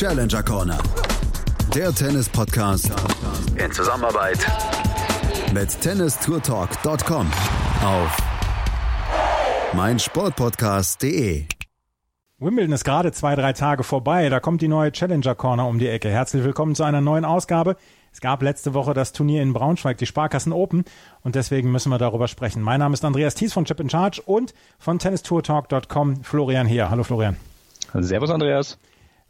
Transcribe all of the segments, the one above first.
Challenger Corner. Der Tennis-Podcast in Zusammenarbeit mit tennistourtalk.com auf meinsportpodcast.de. Wimbledon ist gerade zwei, drei Tage vorbei. Da kommt die neue Challenger Corner um die Ecke. Herzlich willkommen zu einer neuen Ausgabe. Es gab letzte Woche das Turnier in Braunschweig, die Sparkassen Open, und deswegen müssen wir darüber sprechen. Mein Name ist Andreas Thies von Chip in Charge und von tennistourtalk.com Florian Heer. Hallo Florian. Servus Andreas.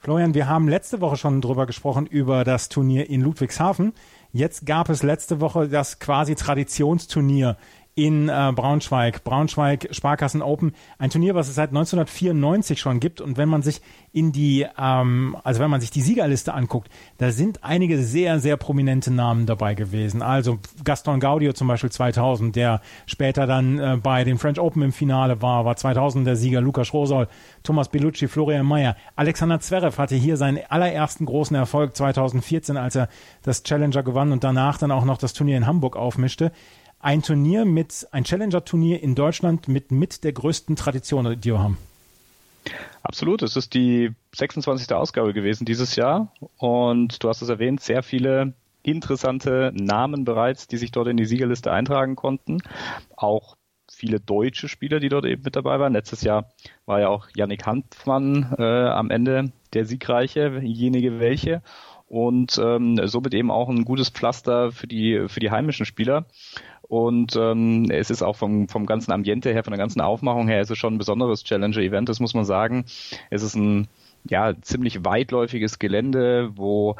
Florian, wir haben letzte Woche schon drüber gesprochen, über das Turnier in Ludwigshafen. Jetzt gab es letzte Woche das quasi Traditionsturnier in äh, Braunschweig. Braunschweig Sparkassen Open, ein Turnier, was es seit 1994 schon gibt. Und wenn man sich in die, ähm, also wenn man sich die Siegerliste anguckt, da sind einige sehr, sehr prominente Namen dabei gewesen. Also Gaston Gaudio zum Beispiel 2000, der später dann äh, bei den French Open im Finale war, war 2000 der Sieger Lukas Rosol, Thomas Bellucci, Florian Mayer. Alexander Zverev hatte hier seinen allerersten großen Erfolg 2014, als er das Challenger gewann und danach dann auch noch das Turnier in Hamburg aufmischte ein Turnier mit, ein Challenger-Turnier in Deutschland mit mit der größten Tradition, die wir haben. Absolut, es ist die 26. Ausgabe gewesen dieses Jahr und du hast es erwähnt, sehr viele interessante Namen bereits, die sich dort in die Siegerliste eintragen konnten. Auch viele deutsche Spieler, die dort eben mit dabei waren. Letztes Jahr war ja auch Yannick Handmann äh, am Ende der Siegreiche, jenige welche. Und ähm, somit eben auch ein gutes Pflaster für die, für die heimischen Spieler. Und ähm, es ist auch vom, vom ganzen Ambiente her, von der ganzen Aufmachung her, ist es schon ein besonderes Challenger-Event, das muss man sagen. Es ist ein ja, ziemlich weitläufiges Gelände, wo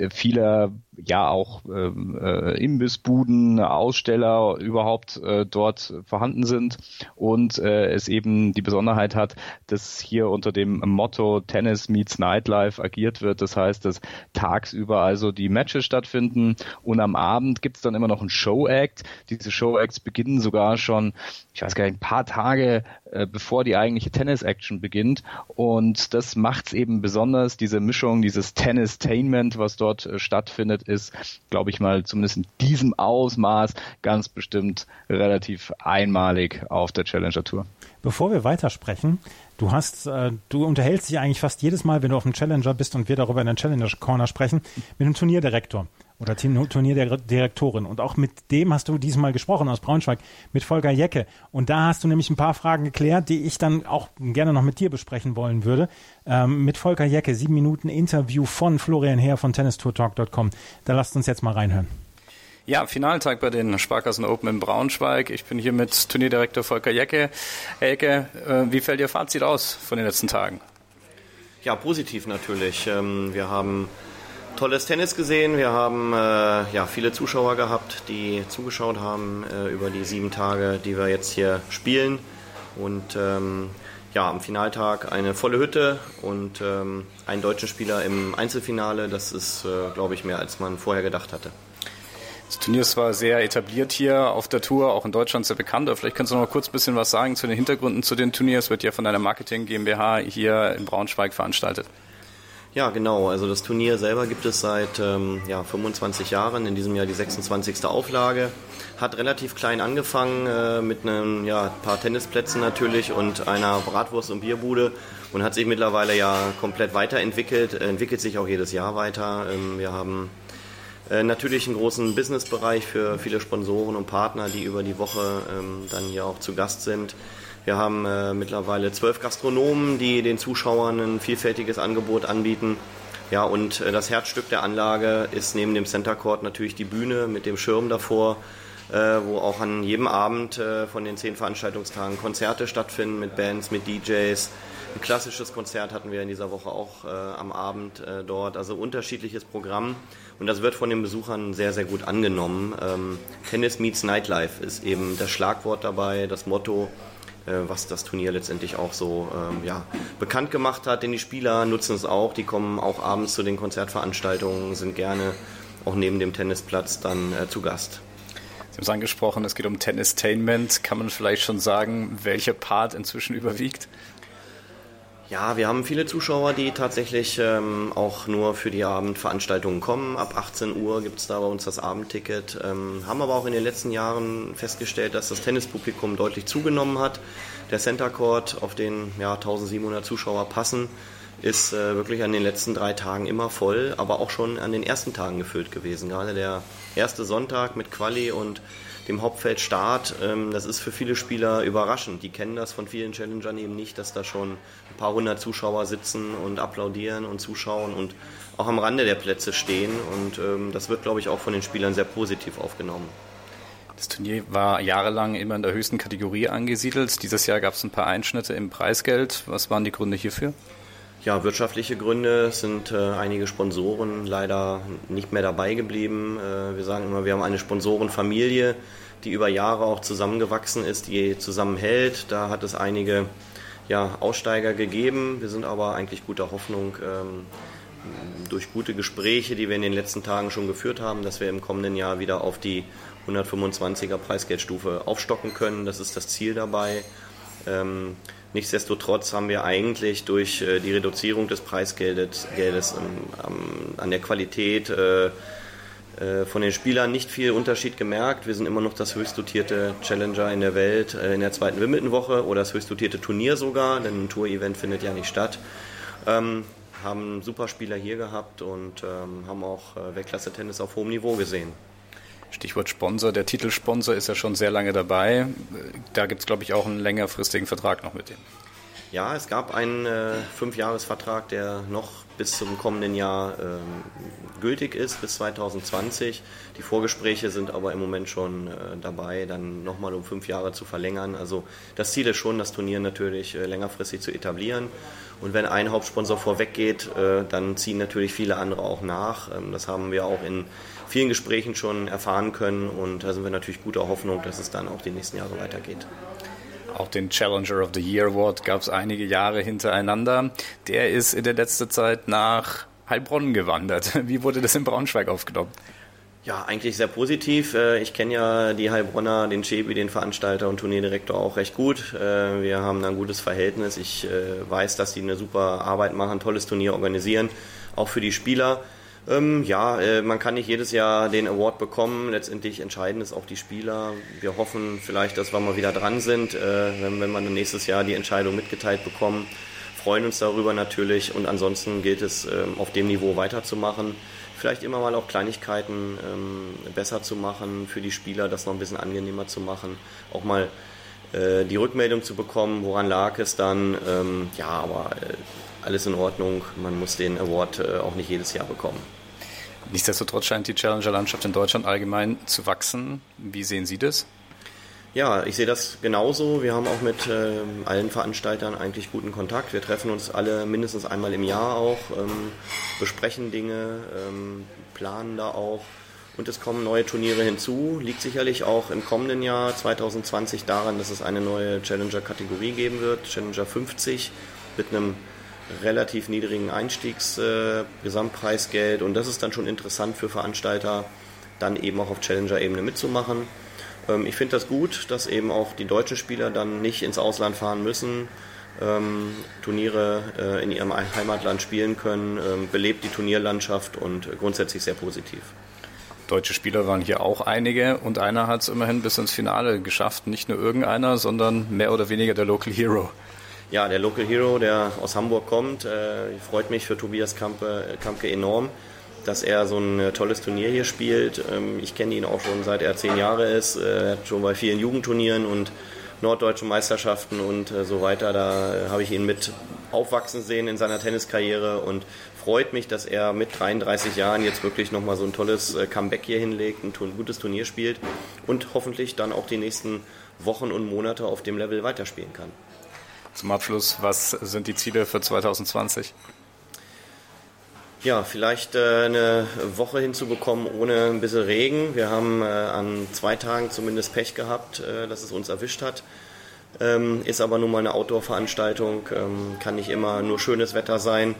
äh, viele ja auch äh, äh, Imbissbuden, Aussteller überhaupt äh, dort vorhanden sind und äh, es eben die Besonderheit hat, dass hier unter dem Motto Tennis meets Nightlife agiert wird. Das heißt, dass tagsüber also die Matches stattfinden und am Abend gibt's dann immer noch einen Show-Act. Diese Show-Acts beginnen sogar schon, ich weiß gar nicht, ein paar Tage äh, bevor die eigentliche Tennis-Action beginnt und das macht's eben besonders, diese Mischung, dieses Tennis-Tainment, was dort äh, stattfindet, ist, glaube ich mal, zumindest in diesem Ausmaß ganz bestimmt relativ einmalig auf der Challenger Tour. Bevor wir weitersprechen, du hast, äh, du unterhältst dich eigentlich fast jedes Mal, wenn du auf dem Challenger bist und wir darüber in der Challenger Corner sprechen, mit dem Turnierdirektor oder Turnierdirektorin. Und auch mit dem hast du diesmal gesprochen aus Braunschweig, mit Volker Jecke. Und da hast du nämlich ein paar Fragen geklärt, die ich dann auch gerne noch mit dir besprechen wollen würde. Ähm, mit Volker Jecke, sieben Minuten Interview von Florian Herr von tennistourtalk.com. Da lasst uns jetzt mal reinhören. Ja, Finaltag bei den Sparkassen Open in Braunschweig. Ich bin hier mit Turnierdirektor Volker Jecke. Herr Jecke, äh, wie fällt Ihr Fazit aus von den letzten Tagen? Ja, positiv natürlich. Ähm, wir haben tolles Tennis gesehen. Wir haben äh, ja, viele Zuschauer gehabt, die zugeschaut haben äh, über die sieben Tage, die wir jetzt hier spielen. Und ähm, ja, am Finaltag eine volle Hütte und ähm, einen deutschen Spieler im Einzelfinale. Das ist, äh, glaube ich, mehr als man vorher gedacht hatte. Das Turnier ist zwar sehr etabliert hier auf der Tour, auch in Deutschland sehr bekannt, aber vielleicht kannst du noch mal kurz ein bisschen was sagen zu den Hintergründen zu den Turniers. Wird ja von einer Marketing GmbH hier in Braunschweig veranstaltet. Ja, genau. Also das Turnier selber gibt es seit ähm, ja, 25 Jahren, in diesem Jahr die 26. Auflage. Hat relativ klein angefangen äh, mit einem ja, paar Tennisplätzen natürlich und einer Bratwurst- und Bierbude und hat sich mittlerweile ja komplett weiterentwickelt, entwickelt sich auch jedes Jahr weiter. Ähm, wir haben äh, natürlich einen großen Businessbereich für viele Sponsoren und Partner, die über die Woche ähm, dann hier auch zu Gast sind. Wir haben äh, mittlerweile zwölf Gastronomen, die den Zuschauern ein vielfältiges Angebot anbieten. Ja, und äh, das Herzstück der Anlage ist neben dem Center Court natürlich die Bühne mit dem Schirm davor, äh, wo auch an jedem Abend äh, von den zehn Veranstaltungstagen Konzerte stattfinden mit Bands, mit DJs. Ein klassisches Konzert hatten wir in dieser Woche auch äh, am Abend äh, dort. Also unterschiedliches Programm. Und das wird von den Besuchern sehr, sehr gut angenommen. Ähm, Tennis meets Nightlife ist eben das Schlagwort dabei, das Motto. Äh, was das Turnier letztendlich auch so ähm, ja, bekannt gemacht hat. Denn die Spieler nutzen es auch, die kommen auch abends zu den Konzertveranstaltungen, sind gerne auch neben dem Tennisplatz dann äh, zu Gast. Sie haben es angesprochen, es geht um Tennistainment. Kann man vielleicht schon sagen, welcher Part inzwischen überwiegt? Ja, wir haben viele Zuschauer, die tatsächlich ähm, auch nur für die Abendveranstaltungen kommen. Ab 18 Uhr gibt es da bei uns das Abendticket. Ähm, haben aber auch in den letzten Jahren festgestellt, dass das Tennispublikum deutlich zugenommen hat. Der Center Court, auf den ja, 1700 Zuschauer passen, ist äh, wirklich an den letzten drei Tagen immer voll, aber auch schon an den ersten Tagen gefüllt gewesen. Gerade der erste Sonntag mit Quali und dem Hauptfeldstart, ähm, das ist für viele Spieler überraschend. Die kennen das von vielen Challengern eben nicht, dass da schon ein paar hundert Zuschauer sitzen und applaudieren und zuschauen und auch am Rande der Plätze stehen. Und ähm, das wird, glaube ich, auch von den Spielern sehr positiv aufgenommen. Das Turnier war jahrelang immer in der höchsten Kategorie angesiedelt. Dieses Jahr gab es ein paar Einschnitte im Preisgeld. Was waren die Gründe hierfür? Ja, wirtschaftliche Gründe sind äh, einige Sponsoren leider nicht mehr dabei geblieben. Äh, wir sagen immer, wir haben eine Sponsorenfamilie, die über Jahre auch zusammengewachsen ist, die zusammenhält. Da hat es einige ja, Aussteiger gegeben. Wir sind aber eigentlich guter Hoffnung ähm, durch gute Gespräche, die wir in den letzten Tagen schon geführt haben, dass wir im kommenden Jahr wieder auf die 125er Preisgeldstufe aufstocken können. Das ist das Ziel dabei. Ähm, nichtsdestotrotz haben wir eigentlich durch äh, die Reduzierung des Preisgeldes Geldes, ähm, an der Qualität äh, äh, von den Spielern nicht viel Unterschied gemerkt. Wir sind immer noch das höchst dotierte Challenger in der Welt äh, in der zweiten Wimbledon-Woche oder das höchst dotierte Turnier sogar, denn ein Tour-Event findet ja nicht statt. Ähm, haben super Spieler hier gehabt und ähm, haben auch äh, Weltklasse-Tennis auf hohem Niveau gesehen. Stichwort Sponsor. Der Titelsponsor ist ja schon sehr lange dabei. Da gibt es, glaube ich, auch einen längerfristigen Vertrag noch mit dem. Ja, es gab einen äh, Fünfjahresvertrag, der noch bis zum kommenden Jahr ähm, gültig ist, bis 2020. Die Vorgespräche sind aber im Moment schon äh, dabei, dann nochmal um fünf Jahre zu verlängern. Also das Ziel ist schon, das Turnier natürlich äh, längerfristig zu etablieren. Und wenn ein Hauptsponsor vorweggeht, äh, dann ziehen natürlich viele andere auch nach. Ähm, das haben wir auch in vielen Gesprächen schon erfahren können und da sind wir natürlich guter Hoffnung, dass es dann auch die nächsten Jahre weitergeht. Auch den Challenger of the Year Award gab es einige Jahre hintereinander. Der ist in der letzten Zeit nach Heilbronn gewandert. Wie wurde das in Braunschweig aufgenommen? Ja, eigentlich sehr positiv. Äh, ich kenne ja die Heilbronner, den Chebi, den Veranstalter und Turnierdirektor auch recht gut. Äh, wir haben ein gutes Verhältnis. Ich äh, weiß, dass die eine super Arbeit machen, tolles Turnier organisieren, auch für die Spieler. Ähm, ja, äh, man kann nicht jedes Jahr den Award bekommen. Letztendlich entscheiden es auch die Spieler. Wir hoffen vielleicht, dass wir mal wieder dran sind, äh, wenn, wenn wir dann nächstes Jahr die Entscheidung mitgeteilt bekommen. Freuen uns darüber natürlich und ansonsten gilt es, ähm, auf dem Niveau weiterzumachen. Vielleicht immer mal auch Kleinigkeiten ähm, besser zu machen für die Spieler, das noch ein bisschen angenehmer zu machen. Auch mal äh, die Rückmeldung zu bekommen, woran lag es dann. Ähm, ja, aber äh, alles in Ordnung. Man muss den Award äh, auch nicht jedes Jahr bekommen. Nichtsdestotrotz scheint die Challenger-Landschaft in Deutschland allgemein zu wachsen. Wie sehen Sie das? Ja, ich sehe das genauso. Wir haben auch mit äh, allen Veranstaltern eigentlich guten Kontakt. Wir treffen uns alle mindestens einmal im Jahr auch, ähm, besprechen Dinge, ähm, planen da auch. Und es kommen neue Turniere hinzu. Liegt sicherlich auch im kommenden Jahr 2020 daran, dass es eine neue Challenger-Kategorie geben wird, Challenger 50, mit einem relativ niedrigen Einstiegs-Gesamtpreisgeld. Äh, und das ist dann schon interessant für Veranstalter, dann eben auch auf Challenger-Ebene mitzumachen. Ähm, ich finde das gut, dass eben auch die deutschen Spieler dann nicht ins Ausland fahren müssen, ähm, Turniere äh, in ihrem Heimatland spielen können, ähm, belebt die Turnierlandschaft und grundsätzlich sehr positiv. Deutsche Spieler waren hier auch einige und einer hat es immerhin bis ins Finale geschafft. Nicht nur irgendeiner, sondern mehr oder weniger der Local Hero. Ja, der Local Hero, der aus Hamburg kommt, äh, freut mich für Tobias Kampe, Kampke enorm, dass er so ein äh, tolles Turnier hier spielt. Ähm, ich kenne ihn auch schon seit er zehn Jahre ist. Äh, hat schon bei vielen Jugendturnieren und norddeutschen Meisterschaften und äh, so weiter. Da äh, habe ich ihn mit aufwachsen sehen in seiner Tenniskarriere und freut mich, dass er mit 33 Jahren jetzt wirklich nochmal so ein tolles äh, Comeback hier hinlegt, ein, ein gutes Turnier spielt und hoffentlich dann auch die nächsten Wochen und Monate auf dem Level weiterspielen kann. Zum Abschluss, was sind die Ziele für 2020? Ja, vielleicht äh, eine Woche hinzubekommen ohne ein bisschen Regen. Wir haben äh, an zwei Tagen zumindest Pech gehabt, äh, dass es uns erwischt hat. Ähm, ist aber nun mal eine Outdoor-Veranstaltung, ähm, kann nicht immer nur schönes Wetter sein.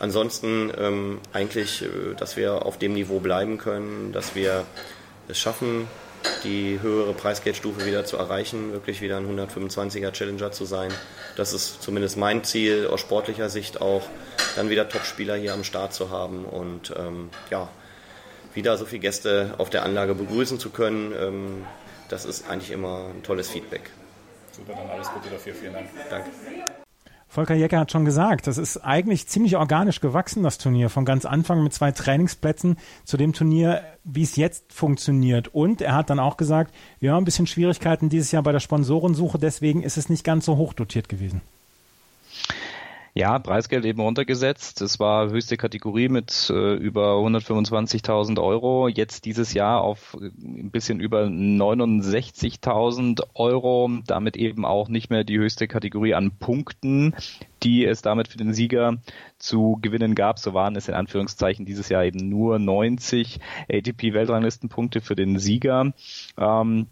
Ansonsten ähm, eigentlich, dass wir auf dem Niveau bleiben können, dass wir es schaffen, die höhere Preisgeldstufe wieder zu erreichen, wirklich wieder ein 125er Challenger zu sein. Das ist zumindest mein Ziel, aus sportlicher Sicht auch, dann wieder Topspieler hier am Start zu haben und ähm, ja, wieder so viele Gäste auf der Anlage begrüßen zu können. Ähm, das ist eigentlich immer ein tolles Feedback. Super, dann alles Gute dafür. Vielen Dank. Danke. Volker Jecker hat schon gesagt, das ist eigentlich ziemlich organisch gewachsen, das Turnier. Von ganz Anfang mit zwei Trainingsplätzen zu dem Turnier, wie es jetzt funktioniert. Und er hat dann auch gesagt, ja, ein bisschen Schwierigkeiten dieses Jahr bei der Sponsorensuche, deswegen ist es nicht ganz so hoch dotiert gewesen. Ja, Preisgeld eben runtergesetzt. Es war höchste Kategorie mit äh, über 125.000 Euro. Jetzt dieses Jahr auf äh, ein bisschen über 69.000 Euro. Damit eben auch nicht mehr die höchste Kategorie an Punkten, die es damit für den Sieger zu gewinnen gab. So waren es in Anführungszeichen dieses Jahr eben nur 90 ATP-Weltranglistenpunkte für den Sieger. Ähm,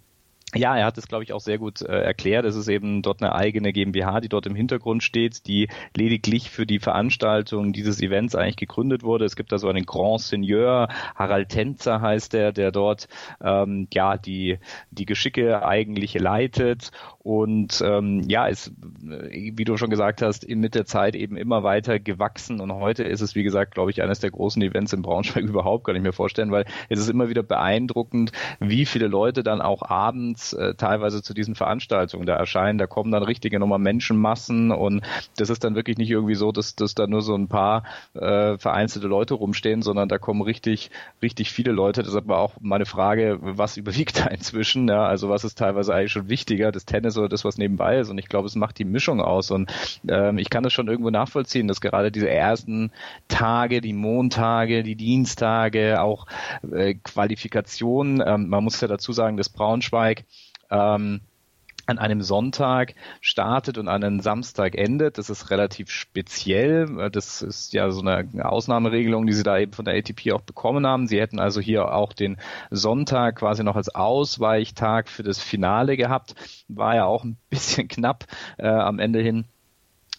ja, er hat es, glaube ich, auch sehr gut äh, erklärt. Es ist eben dort eine eigene GmbH, die dort im Hintergrund steht, die lediglich für die Veranstaltung dieses Events eigentlich gegründet wurde. Es gibt da so einen Grand Seigneur, Harald Tänzer heißt der, der dort ähm, ja die die Geschicke eigentlich leitet und ähm, ja, ist, wie du schon gesagt hast, mit der Zeit eben immer weiter gewachsen und heute ist es, wie gesagt, glaube ich, eines der großen Events in Braunschweig überhaupt, kann ich mir vorstellen, weil es ist immer wieder beeindruckend, wie viele Leute dann auch abends äh, teilweise zu diesen Veranstaltungen da erscheinen. Da kommen dann richtige nochmal Menschenmassen und das ist dann wirklich nicht irgendwie so, dass, dass da nur so ein paar äh, vereinzelte Leute rumstehen, sondern da kommen richtig, richtig viele Leute. Deshalb war auch meine Frage, was überwiegt da inzwischen? Ja, also was ist teilweise eigentlich schon wichtiger, das Tennis oder das, was nebenbei ist. Und ich glaube, es macht die Mischung aus. Und ähm, ich kann das schon irgendwo nachvollziehen, dass gerade diese ersten Tage, die Montage, die Dienstage, auch äh, Qualifikationen, ähm, man muss ja dazu sagen, dass Braunschweig ähm, an einem Sonntag startet und an einem Samstag endet. Das ist relativ speziell. Das ist ja so eine Ausnahmeregelung, die sie da eben von der ATP auch bekommen haben. Sie hätten also hier auch den Sonntag quasi noch als Ausweichtag für das Finale gehabt. War ja auch ein bisschen knapp äh, am Ende hin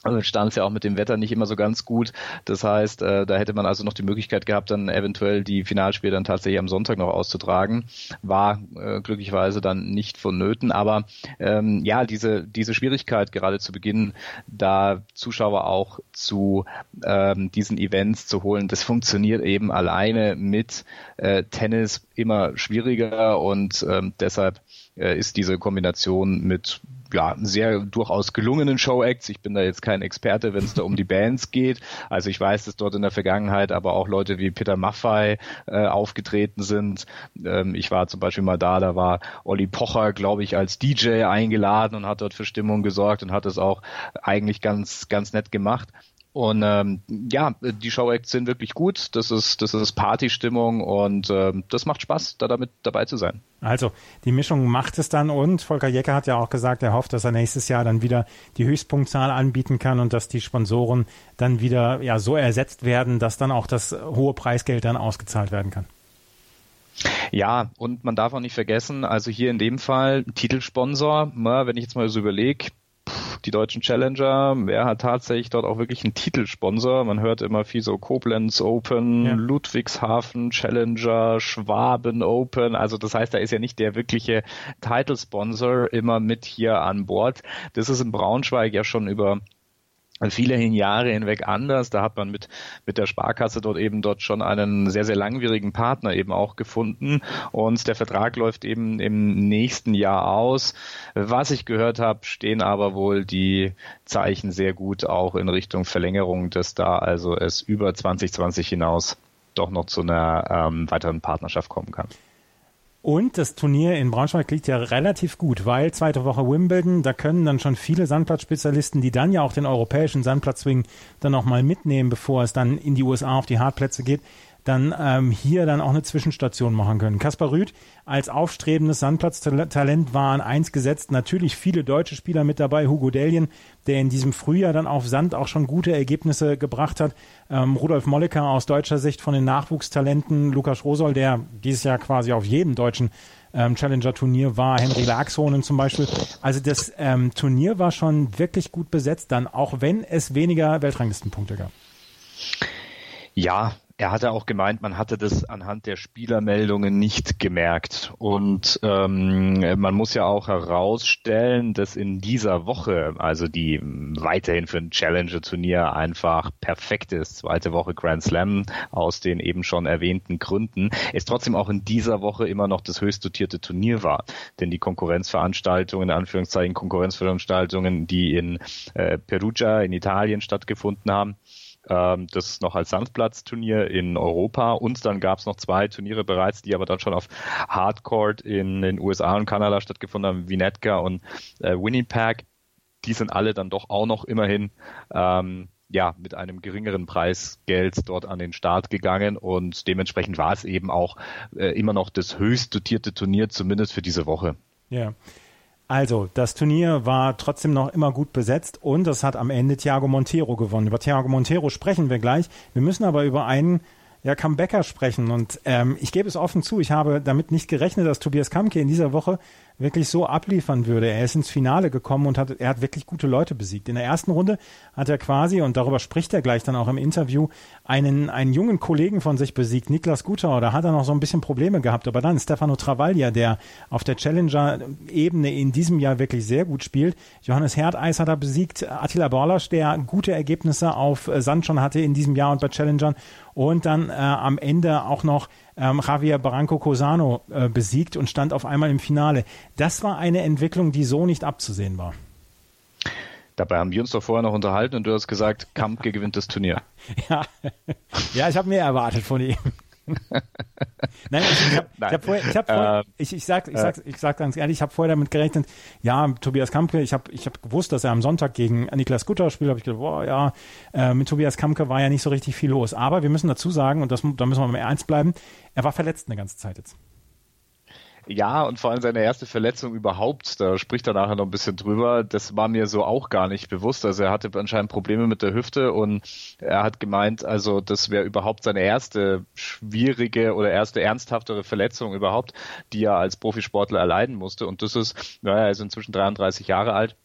also stand es ja auch mit dem Wetter nicht immer so ganz gut. Das heißt, äh, da hätte man also noch die Möglichkeit gehabt, dann eventuell die Finalspiele dann tatsächlich am Sonntag noch auszutragen. War äh, glücklicherweise dann nicht vonnöten. Aber ähm, ja, diese, diese Schwierigkeit gerade zu Beginn, da Zuschauer auch zu ähm, diesen Events zu holen, das funktioniert eben alleine mit äh, Tennis immer schwieriger und ähm, deshalb äh, ist diese Kombination mit ja, sehr durchaus gelungenen Show-Acts. Ich bin da jetzt kein Experte, wenn es da um die Bands geht. Also ich weiß, dass dort in der Vergangenheit aber auch Leute wie Peter Maffay äh, aufgetreten sind. Ähm, ich war zum Beispiel mal da, da war Olli Pocher, glaube ich, als DJ eingeladen und hat dort für Stimmung gesorgt und hat es auch eigentlich ganz, ganz nett gemacht. Und ähm, ja, die Show-Acts sind wirklich gut. Das ist, das ist Partystimmung und ähm, das macht Spaß, da damit dabei zu sein. Also die Mischung macht es dann und Volker Jecker hat ja auch gesagt, er hofft, dass er nächstes Jahr dann wieder die Höchstpunktzahl anbieten kann und dass die Sponsoren dann wieder ja so ersetzt werden, dass dann auch das hohe Preisgeld dann ausgezahlt werden kann. Ja, und man darf auch nicht vergessen, also hier in dem Fall Titelsponsor, wenn ich jetzt mal so überlege, die deutschen Challenger. Wer hat tatsächlich dort auch wirklich einen Titelsponsor? Man hört immer viel so Koblenz Open, ja. Ludwigshafen Challenger, Schwaben Open. Also das heißt, da ist ja nicht der wirkliche Titelsponsor immer mit hier an Bord. Das ist in Braunschweig ja schon über viele Jahre hinweg anders. Da hat man mit, mit der Sparkasse dort eben dort schon einen sehr, sehr langwierigen Partner eben auch gefunden. Und der Vertrag läuft eben im nächsten Jahr aus. Was ich gehört habe, stehen aber wohl die Zeichen sehr gut auch in Richtung Verlängerung, dass da also es über 2020 hinaus doch noch zu einer ähm, weiteren Partnerschaft kommen kann. Und das Turnier in Braunschweig liegt ja relativ gut, weil zweite Woche Wimbledon, da können dann schon viele Sandplatzspezialisten, die dann ja auch den europäischen Sandplatzswing dann nochmal mitnehmen, bevor es dann in die USA auf die Hartplätze geht, dann ähm, hier dann auch eine Zwischenstation machen können. Kaspar Rüth als aufstrebendes Sandplatztalent war an eins gesetzt. Natürlich viele deutsche Spieler mit dabei. Hugo Delien, der in diesem Frühjahr dann auf Sand auch schon gute Ergebnisse gebracht hat. Ähm, Rudolf Mollecker aus deutscher Sicht von den Nachwuchstalenten. Lukas Rosol, der dieses Jahr quasi auf jedem deutschen ähm, Challenger-Turnier war. Henry Laxhonen zum Beispiel. Also das ähm, Turnier war schon wirklich gut besetzt dann, auch wenn es weniger Weltranglistenpunkte gab. Ja, Er hatte auch gemeint, man hatte das anhand der Spielermeldungen nicht gemerkt. Und ähm, man muss ja auch herausstellen, dass in dieser Woche, also die weiterhin für ein Challenger-Turnier einfach perfekt ist, zweite Woche Grand Slam aus den eben schon erwähnten Gründen, es trotzdem auch in dieser Woche immer noch das höchst dotierte Turnier war. Denn die Konkurrenzveranstaltungen, in Anführungszeichen Konkurrenzveranstaltungen, die in äh, Perugia in Italien stattgefunden haben, ähm, das noch als Sandplatzturnier in Europa und dann gab es noch zwei Turniere bereits, die aber dann schon auf Hardcourt in den USA und Kanada stattgefunden haben, Vinetka und äh, Winnipeg. Die sind alle dann doch auch noch immerhin ähm, ja, mit einem geringeren Preisgeld dort an den Start gegangen und dementsprechend war es eben auch äh, immer noch das höchst dotierte Turnier, zumindest für diese Woche. Ja. Also, das Turnier war trotzdem noch immer gut besetzt und es hat am Ende Thiago Montero gewonnen. Über Thiago Montero sprechen wir gleich. Wir müssen aber über einen ja, Comebacker sprechen. Und ähm, ich gebe es offen zu, ich habe damit nicht gerechnet, dass Tobias Kamke in dieser Woche wirklich so abliefern würde. Er ist ins Finale gekommen und hat, er hat wirklich gute Leute besiegt. In der ersten Runde hat er quasi, und darüber spricht er gleich dann auch im Interview, einen, einen jungen Kollegen von sich besiegt, Niklas Gutauer. Da hat er noch so ein bisschen Probleme gehabt. Aber dann Stefano Travaglia, der auf der Challenger-Ebene in diesem Jahr wirklich sehr gut spielt. Johannes Herdeis hat er besiegt. Attila Borlasch, der gute Ergebnisse auf Sand schon hatte in diesem Jahr und bei Challengern. Und dann äh, am Ende auch noch ähm, Javier Barranco Cosano äh, besiegt und stand auf einmal im Finale. Das war eine Entwicklung, die so nicht abzusehen war. Dabei haben wir uns doch vorher noch unterhalten und du hast gesagt, Kampke gewinnt das Turnier. Ja, ja ich habe mehr erwartet von ihm. Nein, ich, ich habe hab vorher, ich, hab vorher äh, ich, ich, sag, ich, sag, ich sag ganz ehrlich, ich habe vorher damit gerechnet, ja, Tobias Kampke, ich habe ich hab gewusst, dass er am Sonntag gegen Niklas Gutter spielt, habe ich gedacht, boah, ja, äh, mit Tobias Kampke war ja nicht so richtig viel los. Aber wir müssen dazu sagen, und das, da müssen wir mal ernst bleiben, er war verletzt eine ganze Zeit jetzt. Ja, und vor allem seine erste Verletzung überhaupt, da spricht er nachher noch ein bisschen drüber, das war mir so auch gar nicht bewusst. Also er hatte anscheinend Probleme mit der Hüfte und er hat gemeint, also das wäre überhaupt seine erste schwierige oder erste ernsthaftere Verletzung überhaupt, die er als Profisportler erleiden musste. Und das ist, naja, er ist inzwischen 33 Jahre alt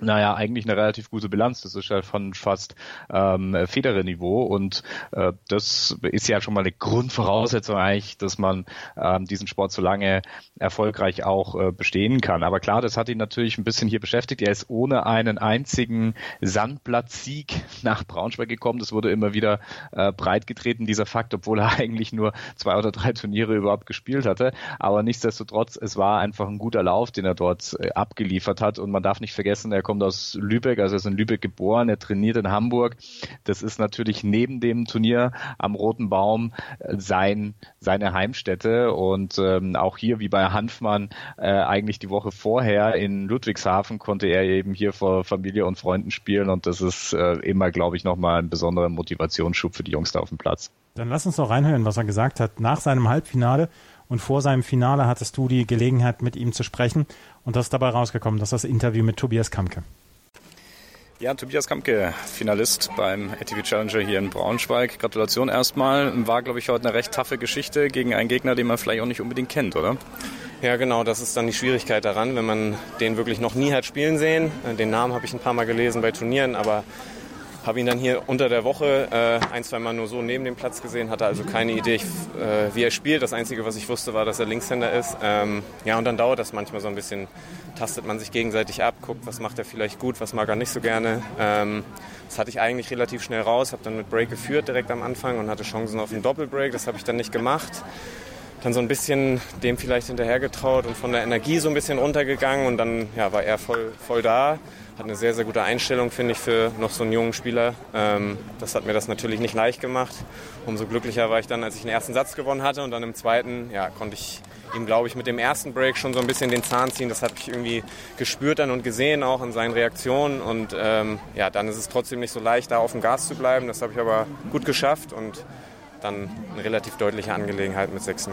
naja, eigentlich eine relativ gute Bilanz. Das ist ja von fast ähm, Federer-Niveau und äh, das ist ja schon mal eine Grundvoraussetzung eigentlich, dass man ähm, diesen Sport so lange erfolgreich auch äh, bestehen kann. Aber klar, das hat ihn natürlich ein bisschen hier beschäftigt. Er ist ohne einen einzigen Sandplatzsieg nach Braunschweig gekommen. Das wurde immer wieder äh, breitgetreten, dieser Fakt, obwohl er eigentlich nur zwei oder drei Turniere überhaupt gespielt hatte. Aber nichtsdestotrotz, es war einfach ein guter Lauf, den er dort äh, abgeliefert hat und man darf nicht vergessen, er kommt aus Lübeck, also er ist in Lübeck geboren, er trainiert in Hamburg. Das ist natürlich neben dem Turnier am Roten Baum äh, sein, seine Heimstätte und ähm, auch hier wie bei Hanfmann äh, eigentlich die Woche vorher in Ludwigshafen konnte er eben hier vor Familie und Freunden spielen und das ist äh, immer, glaube ich, nochmal ein besonderer Motivationsschub für die Jungs da auf dem Platz. Dann lass uns noch reinhören, was er gesagt hat nach seinem Halbfinale und vor seinem Finale hattest du die Gelegenheit, mit ihm zu sprechen. Und das ist dabei rausgekommen. Das ist das Interview mit Tobias Kamke. Ja, Tobias Kamke, Finalist beim ATV Challenger hier in Braunschweig. Gratulation erstmal. War, glaube ich, heute eine recht taffe Geschichte gegen einen Gegner, den man vielleicht auch nicht unbedingt kennt, oder? Ja, genau, das ist dann die Schwierigkeit daran, wenn man den wirklich noch nie hat spielen sehen. Den Namen habe ich ein paar Mal gelesen bei Turnieren, aber habe ihn dann hier unter der Woche äh, ein, zwei Mal nur so neben dem Platz gesehen, hatte also keine Idee, ich, äh, wie er spielt. Das Einzige, was ich wusste, war, dass er Linkshänder ist. Ähm, ja, und dann dauert das manchmal so ein bisschen, tastet man sich gegenseitig ab, guckt, was macht er vielleicht gut, was mag er nicht so gerne. Ähm, das hatte ich eigentlich relativ schnell raus, habe dann mit Break geführt direkt am Anfang und hatte Chancen auf einen Doppelbreak. Das habe ich dann nicht gemacht dann so ein bisschen dem vielleicht hinterhergetraut und von der Energie so ein bisschen runtergegangen und dann ja, war er voll, voll da hat eine sehr, sehr gute Einstellung, finde ich, für noch so einen jungen Spieler. Ähm, das hat mir das natürlich nicht leicht gemacht. Umso glücklicher war ich dann, als ich den ersten Satz gewonnen hatte und dann im zweiten, ja, konnte ich ihm, glaube ich, mit dem ersten Break schon so ein bisschen den Zahn ziehen. Das habe ich irgendwie gespürt dann und gesehen, auch in seinen Reaktionen. Und ähm, ja, dann ist es trotzdem nicht so leicht, da auf dem Gas zu bleiben. Das habe ich aber gut geschafft und dann eine relativ deutliche Angelegenheit mit 6-0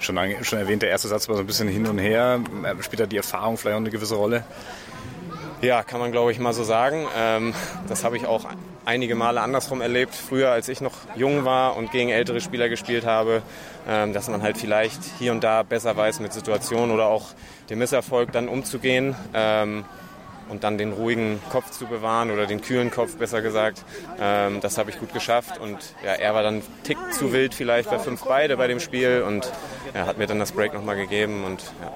schon, schon erwähnt, der erste Satz war so ein bisschen hin und her. Spielt da die Erfahrung vielleicht auch eine gewisse Rolle? Ja, kann man glaube ich mal so sagen. Ähm, das habe ich auch einige Male andersrum erlebt, früher als ich noch jung war und gegen ältere Spieler gespielt habe, ähm, dass man halt vielleicht hier und da besser weiß mit Situationen oder auch dem Misserfolg dann umzugehen. Ähm, und dann den ruhigen Kopf zu bewahren oder den kühlen Kopf besser gesagt. Ähm, das habe ich gut geschafft und ja, er war dann tick zu wild vielleicht bei fünf beide bei dem Spiel und er hat mir dann das Break nochmal gegeben und ja.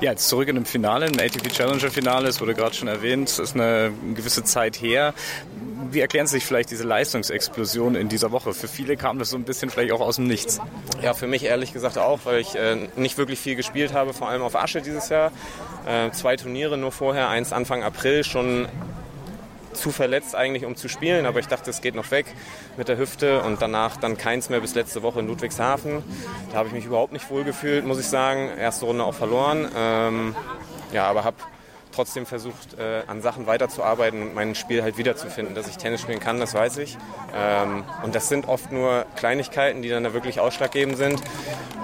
Ja, jetzt zurück in dem Finale, im ATP Challenger Finale, es wurde gerade schon erwähnt, es ist eine gewisse Zeit her. Wie erklären Sie sich vielleicht diese Leistungsexplosion in dieser Woche? Für viele kam das so ein bisschen vielleicht auch aus dem Nichts. Ja, für mich ehrlich gesagt auch, weil ich äh, nicht wirklich viel gespielt habe, vor allem auf Asche dieses Jahr. Äh, zwei Turniere nur vorher, eins Anfang April, schon zu verletzt eigentlich, um zu spielen, aber ich dachte, es geht noch weg mit der Hüfte und danach dann keins mehr bis letzte Woche in Ludwigshafen. Da habe ich mich überhaupt nicht wohl gefühlt, muss ich sagen. Erste Runde auch verloren. Ähm, ja, aber habe trotzdem versucht, äh, an Sachen weiterzuarbeiten und mein Spiel halt wiederzufinden. Dass ich Tennis spielen kann, das weiß ich. Ähm, und das sind oft nur Kleinigkeiten, die dann da wirklich ausschlaggebend sind.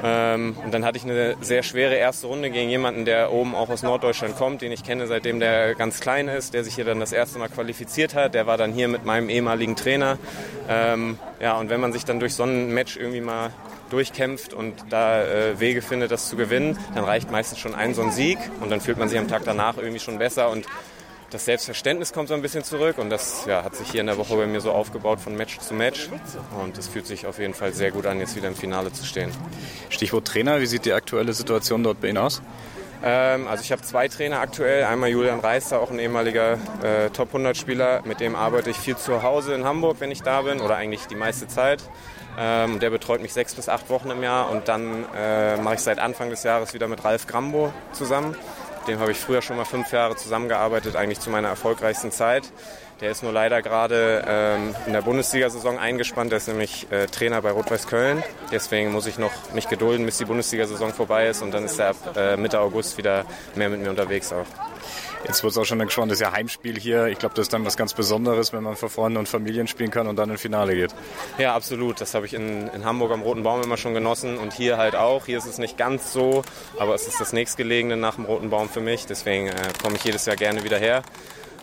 Ähm, und dann hatte ich eine sehr schwere erste Runde gegen jemanden, der oben auch aus Norddeutschland kommt, den ich kenne, seitdem der ganz klein ist, der sich hier dann das erste Mal qualifiziert hat. Der war dann hier mit meinem ehemaligen Trainer. Ähm, ja, und wenn man sich dann durch so ein Match irgendwie mal durchkämpft und da äh, Wege findet, das zu gewinnen, dann reicht meistens schon ein so ein Sieg und dann fühlt man sich am Tag danach irgendwie schon besser und das Selbstverständnis kommt so ein bisschen zurück und das ja, hat sich hier in der Woche bei mir so aufgebaut von Match zu Match und es fühlt sich auf jeden Fall sehr gut an, jetzt wieder im Finale zu stehen. Stichwort Trainer, wie sieht die aktuelle Situation dort bei Ihnen aus? Ähm, also ich habe zwei Trainer aktuell, einmal Julian Reister, auch ein ehemaliger äh, Top 100 Spieler, mit dem arbeite ich viel zu Hause in Hamburg, wenn ich da bin oder eigentlich die meiste Zeit. Ähm, der betreut mich sechs bis acht Wochen im Jahr und dann äh, mache ich seit Anfang des Jahres wieder mit Ralf Grambo zusammen. Dem habe ich früher schon mal fünf Jahre zusammengearbeitet, eigentlich zu meiner erfolgreichsten Zeit. Der ist nur leider gerade ähm, in der Bundesliga-Saison eingespannt. Der ist nämlich äh, Trainer bei Rot-Weiß Köln. Deswegen muss ich noch mich gedulden, bis die Bundesliga-Saison vorbei ist. Und dann ist er ab äh, Mitte August wieder mehr mit mir unterwegs auch. Jetzt wird es auch schon gespannt, das ist ja Heimspiel hier. Ich glaube, das ist dann was ganz Besonderes, wenn man vor Freunden und Familien spielen kann und dann ins Finale geht. Ja, absolut. Das habe ich in, in Hamburg am Roten Baum immer schon genossen und hier halt auch. Hier ist es nicht ganz so, aber es ist das nächstgelegene nach dem Roten Baum für mich. Deswegen äh, komme ich jedes Jahr gerne wieder her.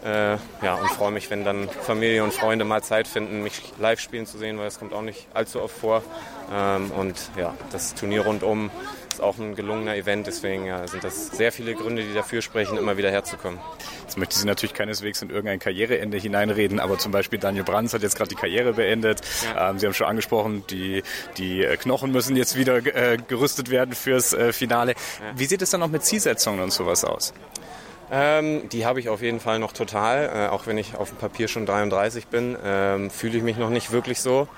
Äh, ja, und freue mich, wenn dann Familie und Freunde mal Zeit finden, mich live spielen zu sehen, weil das kommt auch nicht allzu oft vor. Ähm, und ja, das Turnier rundum ist auch ein gelungener Event, deswegen ja, sind das sehr viele Gründe, die dafür sprechen, immer wieder herzukommen. Jetzt möchte Sie natürlich keineswegs in irgendein Karriereende hineinreden, aber zum Beispiel Daniel Brands hat jetzt gerade die Karriere beendet. Ja. Ähm, Sie haben schon angesprochen, die, die äh, Knochen müssen jetzt wieder äh, gerüstet werden fürs äh, Finale. Ja. Wie sieht es dann auch mit Zielsetzungen und sowas aus? Ähm, die habe ich auf jeden Fall noch total. Äh, auch wenn ich auf dem Papier schon 33 bin, ähm, fühle ich mich noch nicht wirklich so.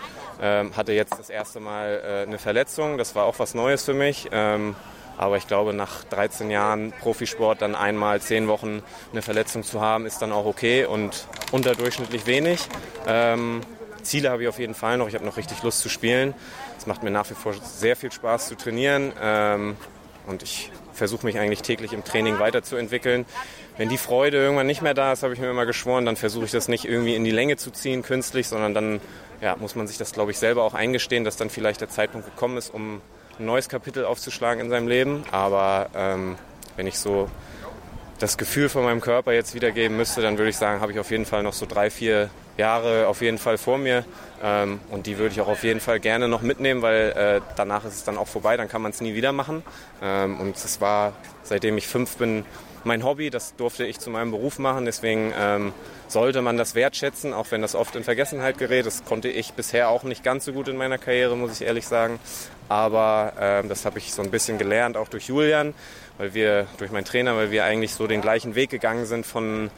Ähm, hatte jetzt das erste Mal äh, eine Verletzung. Das war auch was Neues für mich. Ähm, aber ich glaube, nach 13 Jahren Profisport dann einmal 10 Wochen eine Verletzung zu haben, ist dann auch okay und unterdurchschnittlich wenig. Ähm, Ziele habe ich auf jeden Fall noch. Ich habe noch richtig Lust zu spielen. Es macht mir nach wie vor sehr viel Spaß zu trainieren. Ähm, und ich versuche mich eigentlich täglich im Training weiterzuentwickeln. Wenn die Freude irgendwann nicht mehr da ist, habe ich mir immer geschworen, dann versuche ich das nicht irgendwie in die Länge zu ziehen, künstlich, sondern dann ja, muss man sich das, glaube ich, selber auch eingestehen, dass dann vielleicht der Zeitpunkt gekommen ist, um ein neues Kapitel aufzuschlagen in seinem Leben. Aber ähm, wenn ich so das Gefühl von meinem Körper jetzt wiedergeben müsste, dann würde ich sagen, habe ich auf jeden Fall noch so drei, vier Jahre auf jeden Fall vor mir. Ähm, und die würde ich auch auf jeden Fall gerne noch mitnehmen, weil äh, danach ist es dann auch vorbei, dann kann man es nie wieder machen. Ähm, und es war, seitdem ich fünf bin, mein Hobby, das durfte ich zu meinem Beruf machen. Deswegen ähm, sollte man das wertschätzen, auch wenn das oft in Vergessenheit gerät. Das konnte ich bisher auch nicht ganz so gut in meiner Karriere, muss ich ehrlich sagen. Aber ähm, das habe ich so ein bisschen gelernt, auch durch Julian, weil wir, durch meinen Trainer, weil wir eigentlich so den gleichen Weg gegangen sind von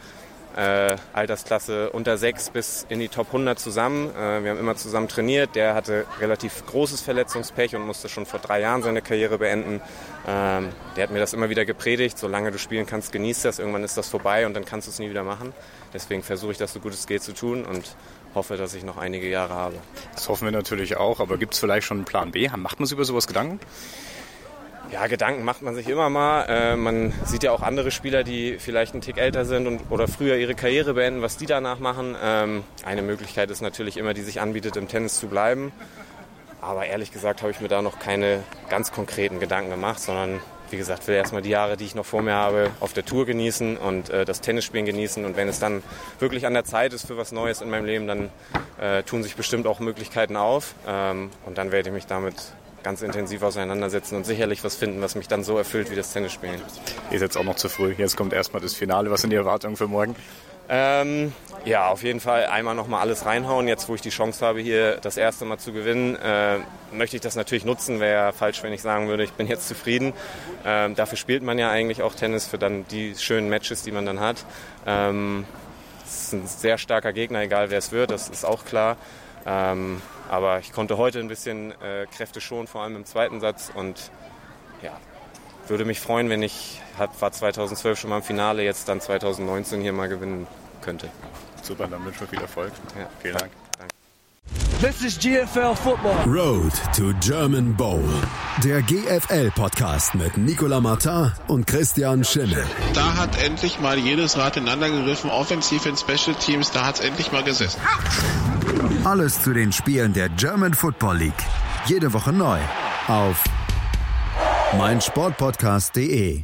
äh, Altersklasse unter 6 bis in die Top 100 zusammen. Äh, wir haben immer zusammen trainiert. Der hatte relativ großes Verletzungspech und musste schon vor drei Jahren seine Karriere beenden. Ähm, der hat mir das immer wieder gepredigt, solange du spielen kannst, genieß das. Irgendwann ist das vorbei und dann kannst du es nie wieder machen. Deswegen versuche ich das so gut es geht zu tun und hoffe, dass ich noch einige Jahre habe. Das hoffen wir natürlich auch, aber gibt es vielleicht schon einen Plan B? Macht man sich über sowas Gedanken? Ja, Gedanken macht man sich immer mal. Äh, man sieht ja auch andere Spieler, die vielleicht einen Tick älter sind und, oder früher ihre Karriere beenden, was die danach machen. Ähm, eine Möglichkeit ist natürlich immer, die sich anbietet, im Tennis zu bleiben. Aber ehrlich gesagt habe ich mir da noch keine ganz konkreten Gedanken gemacht, sondern wie gesagt, will erstmal die Jahre, die ich noch vor mir habe, auf der Tour genießen und äh, das Tennisspielen genießen. Und wenn es dann wirklich an der Zeit ist für was Neues in meinem Leben, dann äh, tun sich bestimmt auch Möglichkeiten auf. Ähm, und dann werde ich mich damit ganz intensiv auseinandersetzen und sicherlich was finden, was mich dann so erfüllt wie das Tennisspielen. Ist jetzt auch noch zu früh. Jetzt kommt erstmal das Finale. Was sind die Erwartungen für morgen? Ähm, ja, auf jeden Fall einmal nochmal alles reinhauen. Jetzt, wo ich die Chance habe, hier das erste Mal zu gewinnen, äh, möchte ich das natürlich nutzen. Wäre falsch, wenn ich sagen würde, ich bin jetzt zufrieden. Ähm, dafür spielt man ja eigentlich auch Tennis, für dann die schönen Matches, die man dann hat. Ähm, es ist ein sehr starker Gegner, egal wer es wird, das ist auch klar. Ähm, aber ich konnte heute ein bisschen äh, Kräfte schonen, vor allem im zweiten Satz. Und ja, würde mich freuen, wenn ich, hab, war 2012 schon mal im Finale, jetzt dann 2019 hier mal gewinnen könnte. Super, dann wünschen wir viel Erfolg. Ja, Vielen Dank. This is GFL Football. Road to German Bowl. Der GFL-Podcast mit Nicolas Martin und Christian Schimmel. Da hat endlich mal jedes Rad ineinander gegriffen, offensiv in Special Teams, da hat es endlich mal gesessen. Alles zu den Spielen der German Football League. Jede Woche neu auf meinsportpodcast.de.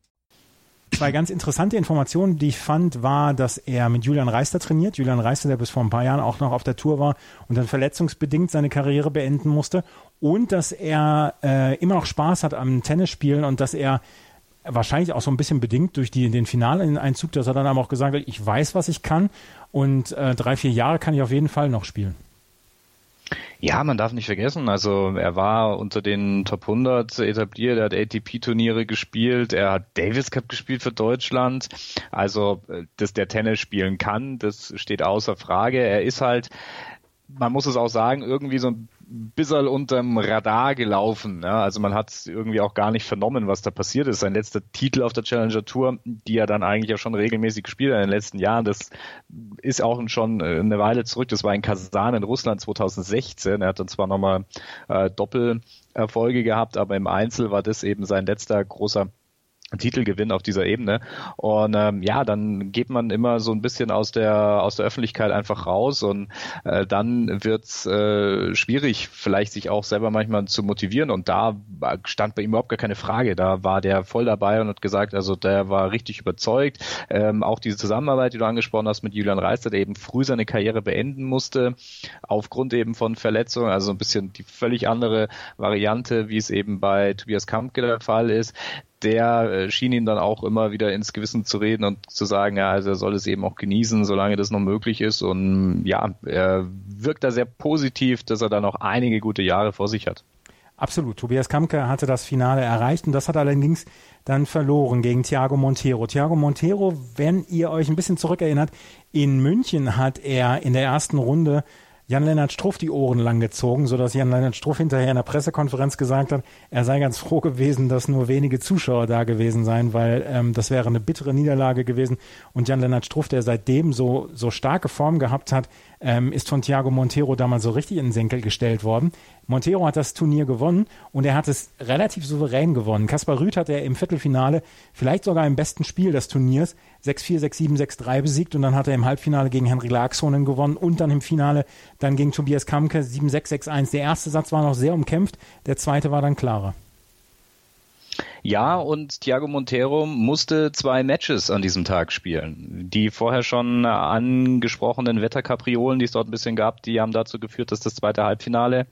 Zwei ganz interessante Informationen, die ich fand, war, dass er mit Julian Reister trainiert. Julian Reister, der bis vor ein paar Jahren auch noch auf der Tour war und dann verletzungsbedingt seine Karriere beenden musste. Und dass er äh, immer noch Spaß hat am Tennisspielen und dass er wahrscheinlich auch so ein bisschen bedingt durch die, den finalen Einzug, dass er dann aber auch gesagt hat, ich weiß, was ich kann und äh, drei, vier Jahre kann ich auf jeden Fall noch spielen. Ja, man darf nicht vergessen, also er war unter den Top 100 etabliert, er hat ATP-Turniere gespielt, er hat Davis Cup gespielt für Deutschland. Also, äh, dass der Tennis spielen kann, das steht außer Frage. Er ist halt, man muss es auch sagen, irgendwie so ein bisschen unterm Radar gelaufen. Ja? Also man hat irgendwie auch gar nicht vernommen, was da passiert ist. Sein letzter Titel auf der Challenger Tour, die er dann eigentlich auch schon regelmäßig gespielt hat in den letzten Jahren, das ist auch schon äh, eine Weile zurück. Das war in Kasan in Russland 2016. Er hat dann zwar nochmal äh, Doppelerfolge gehabt, aber im Einzel war das eben sein letzter großer Titelgewinn auf dieser Ebene. Und ähm, ja, dann geht man immer so ein bisschen aus der aus der Öffentlichkeit einfach raus und äh, dann wird's äh, schwierig, vielleicht sich auch selber manchmal zu motivieren. Und da stand bei ihm überhaupt gar keine Frage. Da war der voll dabei und hat gesagt, also der war richtig überzeugt. Ähm, auch diese Zusammenarbeit, die du angesprochen hast mit Julian Reister, der eben früh seine Karriere beenden musste, aufgrund eben von Verletzungen, also ein bisschen die völlig andere Variante, wie es eben bei Tobias Kampke der Fall ist der äh, schien ihn dann auch immer wieder ins Gewissen zu reden und zu sagen, ja, also er soll es eben auch genießen, solange das noch möglich ist. Und ja, er wirkt da sehr positiv, dass er da noch einige gute Jahre vor sich hat. Absolut. Tobias Kamke hatte das Finale erreicht und das hat allerdings dann verloren gegen Thiago Montero. Thiago Montero, wenn ihr euch ein bisschen zurückerinnert, in München hat er in der ersten Runde Jan-Lennart Struff die Ohren lang gezogen, sodass Jan-Lennart Struff hinterher in der Pressekonferenz gesagt hat, er sei ganz froh gewesen, dass nur wenige Zuschauer da gewesen seien, weil ähm, das wäre eine bittere Niederlage gewesen. Und Jan-Lennart Struff, der seitdem so, so starke Form gehabt hat, ähm, ist von Thiago Montero damals so richtig in den Senkel gestellt worden. Montero hat das Turnier gewonnen und er hat es relativ souverän gewonnen. Kaspar Rüth hat er im Viertelfinale, vielleicht sogar im besten Spiel des Turniers, 6-4, 6-7, 6-3 besiegt und dann hat er im Halbfinale gegen Henry Laaksonen gewonnen und dann im Finale dann gegen Tobias Kamke 7-6, 6-1. Der erste Satz war noch sehr umkämpft, der zweite war dann klarer. Ja, und Thiago Montero musste zwei Matches an diesem Tag spielen. Die vorher schon angesprochenen Wetterkapriolen, die es dort ein bisschen gab, die haben dazu geführt, dass das zweite Halbfinale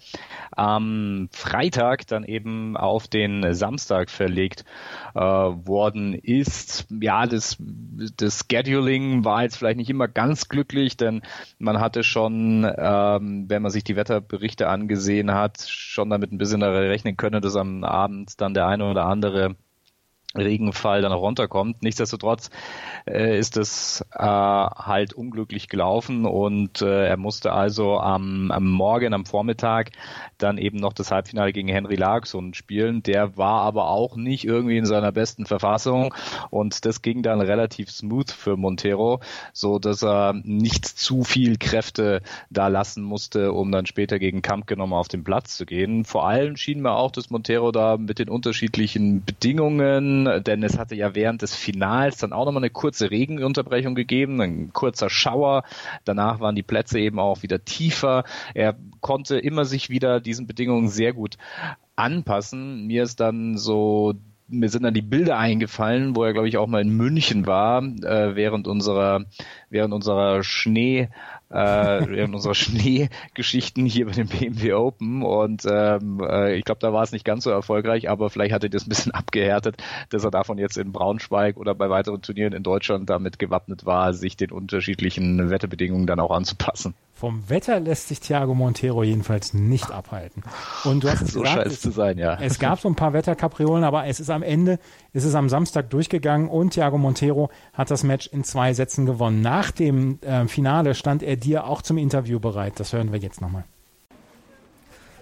am Freitag dann eben auf den Samstag verlegt äh, worden ist. Ja, das, das Scheduling war jetzt vielleicht nicht immer ganz glücklich, denn man hatte schon, ähm, wenn man sich die Wetterberichte angesehen hat, schon damit ein bisschen rechnen können, dass am Abend dann der eine oder andere Regenfall dann auch runterkommt. Nichtsdestotrotz äh, ist es äh, halt unglücklich gelaufen und äh, er musste also am, am Morgen, am Vormittag dann eben noch das Halbfinale gegen Henry Larsson spielen. Der war aber auch nicht irgendwie in seiner besten Verfassung und das ging dann relativ smooth für Montero, so dass er nicht zu viel Kräfte da lassen musste, um dann später gegen Kampke nochmal auf den Platz zu gehen. Vor allem schien mir auch, dass Montero da mit den unterschiedlichen Bedingungen denn es hatte ja während des Finals dann auch nochmal eine kurze Regenunterbrechung gegeben, ein kurzer Schauer. Danach waren die Plätze eben auch wieder tiefer. Er konnte immer sich wieder diesen Bedingungen sehr gut anpassen. Mir ist dann so mir sind dann die Bilder eingefallen, wo er glaube ich auch mal in München war äh, während unserer während unserer Schnee äh, während unserer Schneegeschichten hier bei dem BMW Open und ähm, äh, ich glaube, da war es nicht ganz so erfolgreich, aber vielleicht hat er das ein bisschen abgehärtet, dass er davon jetzt in Braunschweig oder bei weiteren Turnieren in Deutschland damit gewappnet war, sich den unterschiedlichen Wetterbedingungen dann auch anzupassen. Vom Wetter lässt sich Thiago Montero jedenfalls nicht abhalten. Und du hast es so gesagt, scheint es zu sein, ja. Es gab so ein paar Wetterkapriolen, aber es ist am Ende, es ist am Samstag durchgegangen und Thiago Montero hat das Match in zwei Sätzen gewonnen. Nach dem äh, Finale stand er dir auch zum Interview bereit. Das hören wir jetzt nochmal.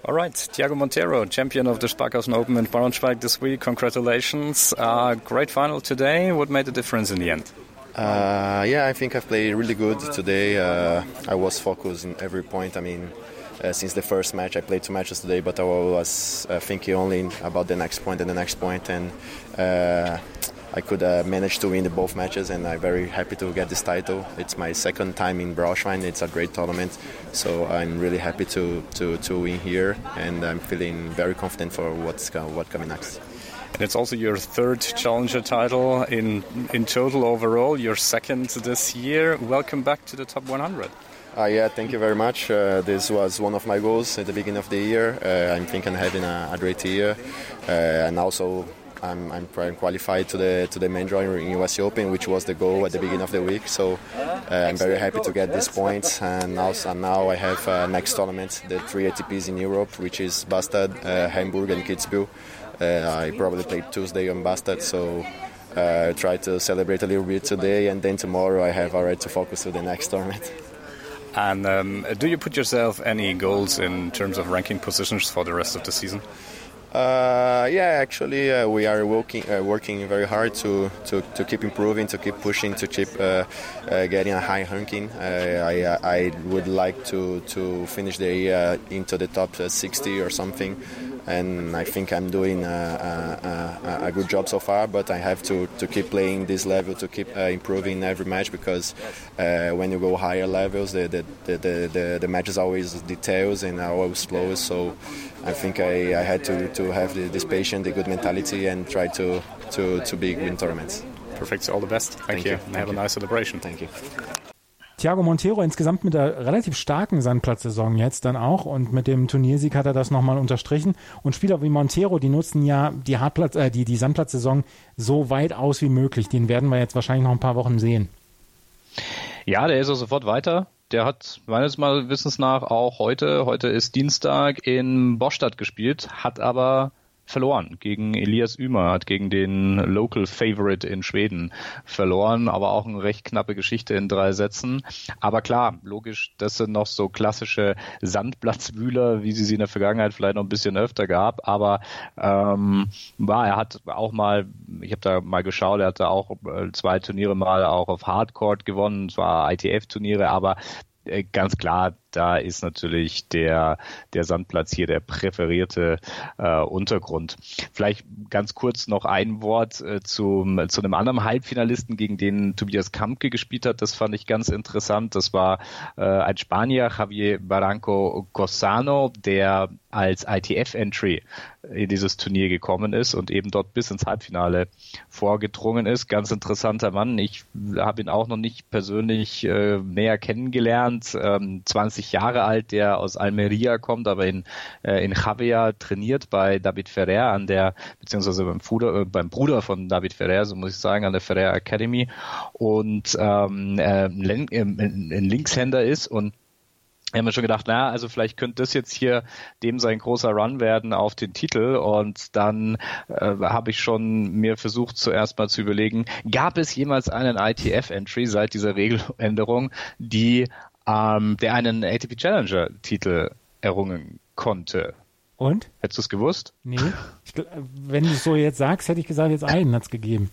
All right, Thiago Montero, champion of the Sparkassen Open in Braunschweig this week. Congratulations. Uh, great final today. What made the difference in the end? Uh, yeah, I think I've played really good today. Uh, I was focused in every point. I mean, uh, since the first match, I played two matches today, but I was uh, thinking only about the next point and the next point, and uh, I could uh, manage to win both matches. And I'm very happy to get this title. It's my second time in Braunschweig. It's a great tournament, so I'm really happy to to, to win here, and I'm feeling very confident for what's what coming next. And it's also your third challenger title in in total overall. Your second this year. Welcome back to the top 100. Uh, yeah, thank you very much. Uh, this was one of my goals at the beginning of the year. Uh, I'm thinking having a, a great year, uh, and also I'm, I'm qualified to the to the main draw in US Open, which was the goal at the beginning of the week. So uh, I'm very happy to get these points, and also now I have uh, next tournament, the three ATPs in Europe, which is Bastad, Hamburg, and Kitzbühel. Uh, I probably played Tuesday on Bastard, so uh, try to celebrate a little bit today, and then tomorrow I have already to focus on the next tournament. And um, do you put yourself any goals in terms of ranking positions for the rest of the season? Uh, yeah, actually, uh, we are working uh, working very hard to, to, to keep improving, to keep pushing, to keep uh, uh, getting a high ranking. I, I would like to, to finish the year into the top 60 or something and I think I'm doing a, a, a, good job so far. But I have to, to keep playing this level, to keep uh, improving every match because uh, when you go higher levels, the the, the, the, the match is always details and always slow. So I think I, I had to, to have the, this patience, the good mentality, and try to, to, to be win tournaments. Perfect. All the best. Thank, Thank you. you. And have a nice celebration. Thank you. Thiago Montero insgesamt mit der relativ starken Sandplatzsaison jetzt dann auch und mit dem Turniersieg hat er das nochmal unterstrichen. Und Spieler wie Montero, die nutzen ja die Hartplatz, äh, die, die Sandplatzsaison so weit aus wie möglich. Den werden wir jetzt wahrscheinlich noch ein paar Wochen sehen. Ja, der ist auch sofort weiter. Der hat meines Wissens nach auch heute, heute ist Dienstag in Bostadt gespielt, hat aber verloren gegen Elias Ümer, hat gegen den Local Favorite in Schweden verloren, aber auch eine recht knappe Geschichte in drei Sätzen. Aber klar, logisch, das sind noch so klassische Sandplatzwühler, wie sie sie in der Vergangenheit vielleicht noch ein bisschen öfter gab. Aber ähm, ja, er hat auch mal, ich habe da mal geschaut, er hatte auch äh, zwei Turniere mal auch auf Hardcourt gewonnen, zwar ITF-Turniere, aber äh, ganz klar, da ist natürlich der, der Sandplatz hier der präferierte äh, Untergrund. Vielleicht ganz kurz noch ein Wort äh, zum, zu einem anderen Halbfinalisten, gegen den Tobias Kampke gespielt hat. Das fand ich ganz interessant. Das war äh, ein Spanier, Javier Barranco Cossano, der als ITF-Entry in dieses Turnier gekommen ist und eben dort bis ins Halbfinale vorgedrungen ist. Ganz interessanter Mann. Ich habe ihn auch noch nicht persönlich äh, näher kennengelernt. Ähm, 20 Jahre alt, der aus Almeria kommt, aber in, äh, in Javier trainiert bei David Ferrer an der, beziehungsweise beim Bruder, äh, beim Bruder von David Ferrer, so muss ich sagen, an der Ferrer Academy. Und ähm, äh, ein Linkshänder ist und ich habe mir schon gedacht, na, also vielleicht könnte das jetzt hier dem sein großer Run werden auf den Titel. Und dann äh, habe ich schon mir versucht zuerst mal zu überlegen, gab es jemals einen ITF-Entry seit dieser Regeländerung, die ähm, der einen ATP Challenger Titel errungen konnte? Und? Hättest du es gewusst? Nee. Ich, wenn du es so jetzt sagst, hätte ich gesagt, jetzt einen hat es gegeben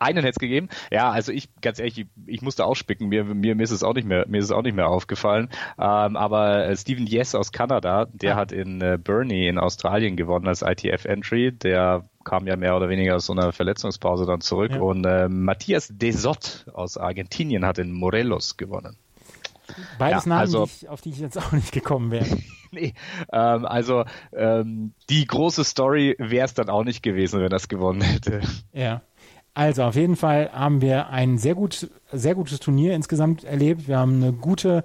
einen hätte es gegeben. Ja, also ich, ganz ehrlich, ich, ich musste auch spicken. Mir, mir, mir ist es auch nicht mehr, mir ist es auch nicht mehr aufgefallen. Ähm, aber äh, Stephen Yes aus Kanada, der ah. hat in äh, Burnie in Australien gewonnen als ITF-Entry. Der kam ja mehr oder weniger aus so einer Verletzungspause dann zurück. Ja. Und äh, Matthias Desot aus Argentinien hat in Morelos gewonnen. Beides ja, Namen, also, die ich, auf die ich jetzt auch nicht gekommen wäre. nee, ähm, also ähm, die große Story wäre es dann auch nicht gewesen, wenn er es gewonnen hätte. Ja. Also auf jeden Fall haben wir ein sehr, gut, sehr gutes Turnier insgesamt erlebt. Wir haben eine gute,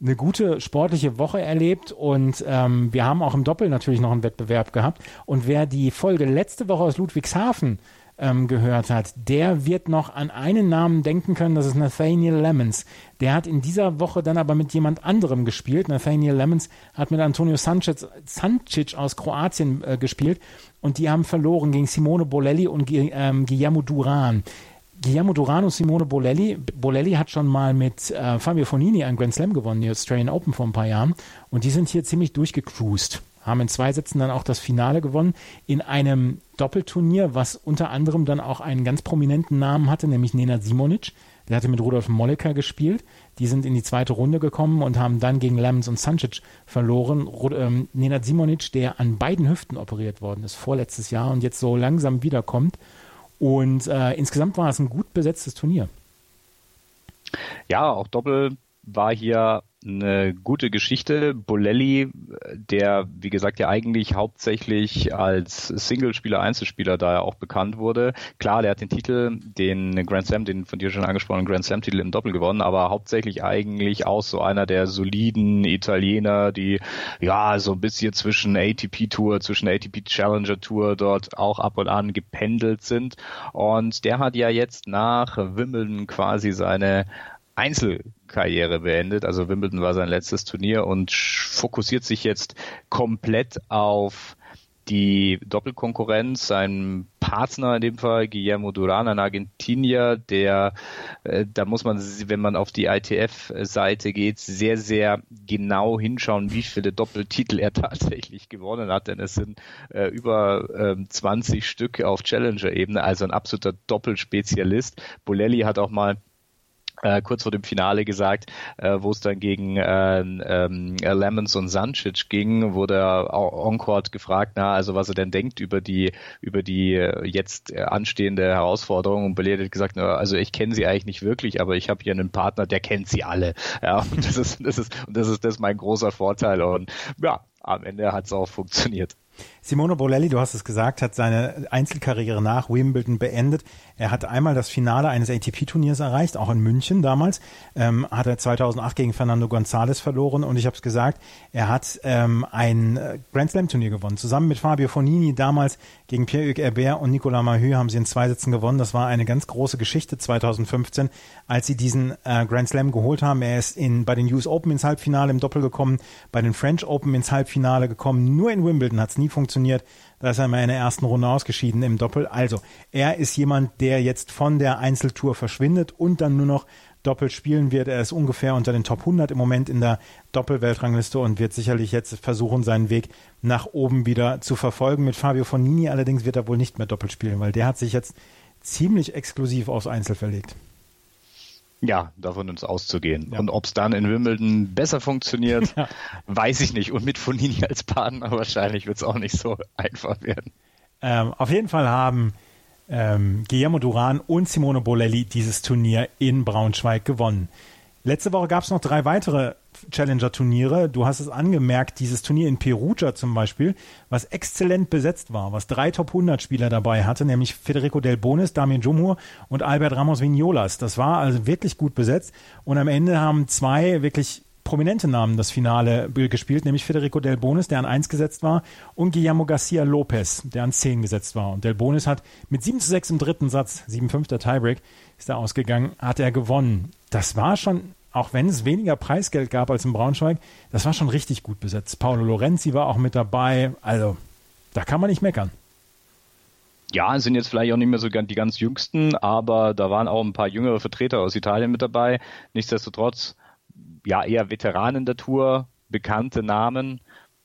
eine gute sportliche Woche erlebt und ähm, wir haben auch im Doppel natürlich noch einen Wettbewerb gehabt. Und wer die Folge letzte Woche aus Ludwigshafen ähm, gehört hat, der wird noch an einen Namen denken können, das ist Nathaniel Lemons. Der hat in dieser Woche dann aber mit jemand anderem gespielt. Nathaniel Lemons hat mit Antonio Sanchez, Sancic aus Kroatien äh, gespielt und die haben verloren gegen Simone Bolelli und ähm, Guillermo Duran. Guillermo Duran und Simone Bolelli. Bolelli hat schon mal mit äh, Fabio Fonini einen Grand Slam gewonnen, die Australian Open vor ein paar Jahren. Und die sind hier ziemlich durchgecruised haben in zwei Sätzen dann auch das Finale gewonnen in einem Doppelturnier, was unter anderem dann auch einen ganz prominenten Namen hatte, nämlich Nena Simonic. Der hatte mit Rudolf Molleker gespielt. Die sind in die zweite Runde gekommen und haben dann gegen Lemons und Sancic verloren. Ähm, Nenad Simonic, der an beiden Hüften operiert worden ist vorletztes Jahr und jetzt so langsam wiederkommt. Und äh, insgesamt war es ein gut besetztes Turnier. Ja, auch Doppel war hier eine gute Geschichte. Bolelli, der, wie gesagt, ja eigentlich hauptsächlich als Singlespieler, Einzelspieler da ja auch bekannt wurde. Klar, der hat den Titel, den Grand Slam, den von dir schon angesprochenen Grand Slam-Titel im Doppel gewonnen, aber hauptsächlich eigentlich auch so einer der soliden Italiener, die ja so ein bisschen zwischen ATP Tour, zwischen ATP Challenger Tour dort auch ab und an gependelt sind. Und der hat ja jetzt nach Wimbledon quasi seine Einzelkarriere beendet. Also Wimbledon war sein letztes Turnier und fokussiert sich jetzt komplett auf die Doppelkonkurrenz, sein Partner in dem Fall, Guillermo Duran, ein Argentinier, der, äh, da muss man, wenn man auf die ITF-Seite geht, sehr, sehr genau hinschauen, wie viele Doppeltitel er tatsächlich gewonnen hat, denn es sind äh, über äh, 20 Stück auf Challenger-Ebene, also ein absoluter Doppelspezialist. Bolelli hat auch mal äh, kurz vor dem Finale gesagt, äh, wo es dann gegen äh, ähm, Lemons und Sancic ging, wurde Encore gefragt, na, also was er denn denkt über die über die äh, jetzt anstehende Herausforderung und Bellet hat gesagt, na, also ich kenne sie eigentlich nicht wirklich, aber ich habe hier einen Partner, der kennt sie alle. Ja, und das ist das ist und das ist das ist mein großer Vorteil und ja, am Ende hat es auch funktioniert. Simone Bolelli, du hast es gesagt, hat seine Einzelkarriere nach Wimbledon beendet. Er hat einmal das Finale eines ATP-Turniers erreicht, auch in München damals. Ähm, hat er 2008 gegen Fernando González verloren und ich habe es gesagt, er hat ähm, ein äh, Grand Slam-Turnier gewonnen. Zusammen mit Fabio Fonini damals gegen Pierre-Hugues Herbert und Nicolas Mahü haben sie in zwei Sätzen gewonnen. Das war eine ganz große Geschichte 2015, als sie diesen äh, Grand Slam geholt haben. Er ist in, bei den US Open ins Halbfinale im Doppel gekommen, bei den French Open ins Halbfinale gekommen. Nur in Wimbledon hat es nie funktioniert funktioniert. Da ist er mal in der ersten Runde ausgeschieden im Doppel. Also, er ist jemand, der jetzt von der Einzeltour verschwindet und dann nur noch Doppel spielen wird. Er ist ungefähr unter den Top 100 im Moment in der Doppelweltrangliste und wird sicherlich jetzt versuchen, seinen Weg nach oben wieder zu verfolgen. Mit Fabio Fonini allerdings wird er wohl nicht mehr Doppel spielen, weil der hat sich jetzt ziemlich exklusiv aufs Einzel verlegt. Ja, davon uns auszugehen. Ja. Und ob es dann in Wimbledon besser funktioniert, ja. weiß ich nicht. Und mit Fonini als Partner wahrscheinlich wird es auch nicht so einfach werden. Ähm, auf jeden Fall haben ähm, Guillermo Duran und Simone Bolelli dieses Turnier in Braunschweig gewonnen. Letzte Woche gab es noch drei weitere Challenger-Turniere. Du hast es angemerkt, dieses Turnier in Perugia zum Beispiel, was exzellent besetzt war, was drei Top 100 Spieler dabei hatte, nämlich Federico Del Bonis, Damien Jumhur und Albert Ramos Vignolas. Das war also wirklich gut besetzt und am Ende haben zwei wirklich prominente Namen das Finale gespielt, nämlich Federico Del Bonis, der an 1 gesetzt war, und Guillermo Garcia Lopez, der an 10 gesetzt war. Und Del Bonis hat mit 7 zu 6 im dritten Satz, 7-5 der Tiebreak, ist er ausgegangen, hat er gewonnen. Das war schon auch wenn es weniger Preisgeld gab als in Braunschweig, das war schon richtig gut besetzt. Paolo Lorenzi war auch mit dabei. Also, da kann man nicht meckern. Ja, sind jetzt vielleicht auch nicht mehr so die ganz jüngsten, aber da waren auch ein paar jüngere Vertreter aus Italien mit dabei. Nichtsdestotrotz, ja, eher Veteranen der Tour, bekannte Namen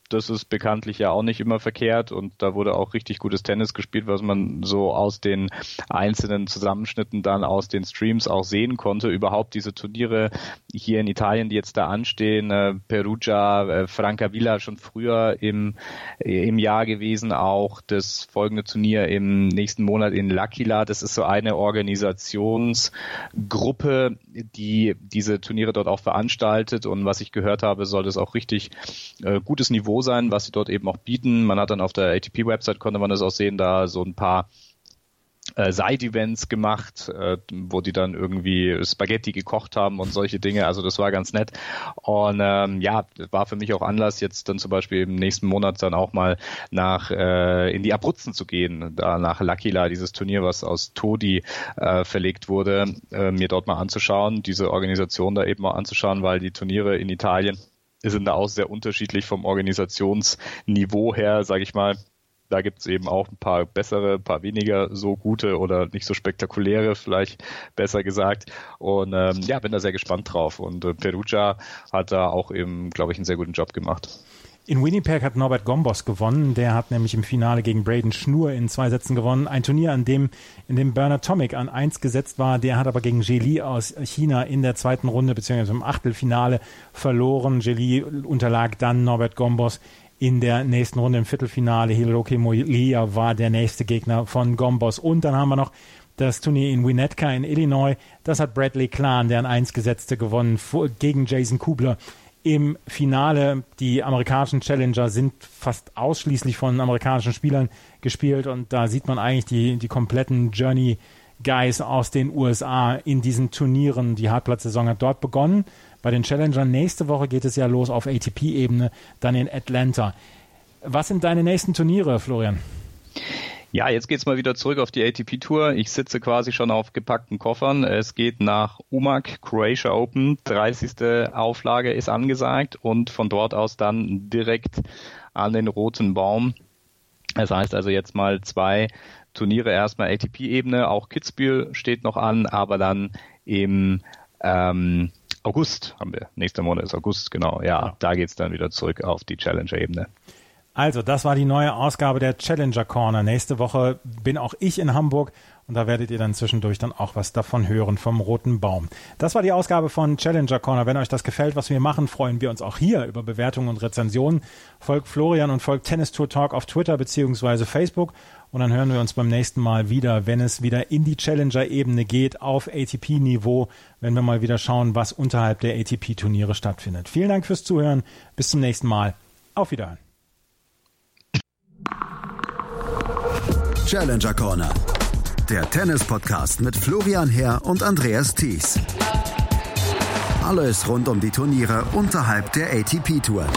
das ist bekanntlich ja auch nicht immer verkehrt und da wurde auch richtig gutes Tennis gespielt, was man so aus den einzelnen Zusammenschnitten dann aus den Streams auch sehen konnte. Überhaupt diese Turniere hier in Italien, die jetzt da anstehen, äh, Perugia, äh, Francavilla schon früher im, im Jahr gewesen, auch das folgende Turnier im nächsten Monat in L'Aquila. Das ist so eine Organisationsgruppe, die diese Turniere dort auch veranstaltet und was ich gehört habe, soll das auch richtig äh, gutes Niveau sein, was sie dort eben auch bieten. Man hat dann auf der ATP-Website, konnte man das auch sehen, da so ein paar äh, Side-Events gemacht, äh, wo die dann irgendwie Spaghetti gekocht haben und solche Dinge. Also das war ganz nett. Und ähm, ja, war für mich auch Anlass, jetzt dann zum Beispiel im nächsten Monat dann auch mal nach äh, in die Abruzzen zu gehen, da nach L'Aquila, dieses Turnier, was aus Todi äh, verlegt wurde, äh, mir dort mal anzuschauen, diese Organisation da eben mal anzuschauen, weil die Turniere in Italien sind da auch sehr unterschiedlich vom Organisationsniveau her, sage ich mal. Da gibt es eben auch ein paar bessere, ein paar weniger so gute oder nicht so spektakuläre, vielleicht besser gesagt. Und ähm, ja, bin da sehr gespannt drauf. Und äh, Perugia hat da auch eben, glaube ich, einen sehr guten Job gemacht. In Winnipeg hat Norbert Gombos gewonnen. Der hat nämlich im Finale gegen Braden Schnur in zwei Sätzen gewonnen. Ein Turnier, an dem, in dem Bernard Tomic an eins gesetzt war. Der hat aber gegen Jeli aus China in der zweiten Runde beziehungsweise im Achtelfinale verloren. Jeli unterlag dann Norbert Gombos in der nächsten Runde im Viertelfinale. Hiroki Molia war der nächste Gegner von Gombos. Und dann haben wir noch das Turnier in Winnetka in Illinois. Das hat Bradley Klan, der an eins gesetzte, gewonnen gegen Jason Kubler im Finale. Die amerikanischen Challenger sind fast ausschließlich von amerikanischen Spielern gespielt und da sieht man eigentlich die, die kompletten Journey Guys aus den USA in diesen Turnieren. Die Hartplatzsaison hat dort begonnen. Bei den Challengern nächste Woche geht es ja los auf ATP-Ebene, dann in Atlanta. Was sind deine nächsten Turniere, Florian? Ja, jetzt geht's mal wieder zurück auf die ATP-Tour. Ich sitze quasi schon auf gepackten Koffern. Es geht nach Umag, Croatia Open. 30. Auflage ist angesagt und von dort aus dann direkt an den roten Baum. Das heißt also jetzt mal zwei Turniere erstmal ATP-Ebene. Auch Kitzbühel steht noch an, aber dann im ähm, August haben wir. Nächster Monat ist August, genau. Ja, ja. da geht's dann wieder zurück auf die Challenger-Ebene. Also, das war die neue Ausgabe der Challenger Corner. Nächste Woche bin auch ich in Hamburg und da werdet ihr dann zwischendurch dann auch was davon hören vom Roten Baum. Das war die Ausgabe von Challenger Corner. Wenn euch das gefällt, was wir machen, freuen wir uns auch hier über Bewertungen und Rezensionen. Folgt Florian und folgt Tennis Tour Talk auf Twitter beziehungsweise Facebook und dann hören wir uns beim nächsten Mal wieder, wenn es wieder in die Challenger-Ebene geht, auf ATP-Niveau, wenn wir mal wieder schauen, was unterhalb der ATP-Turniere stattfindet. Vielen Dank fürs Zuhören. Bis zum nächsten Mal. Auf Wiedersehen. Challenger Corner. Der Tennis-Podcast mit Florian Herr und Andreas Thies. Alles rund um die Turniere unterhalb der ATP-Tour.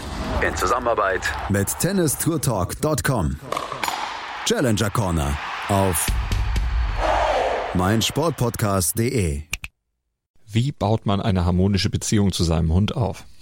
In Zusammenarbeit mit tennistourtalk.com. Challenger Corner auf meinsportpodcast.de. Wie baut man eine harmonische Beziehung zu seinem Hund auf?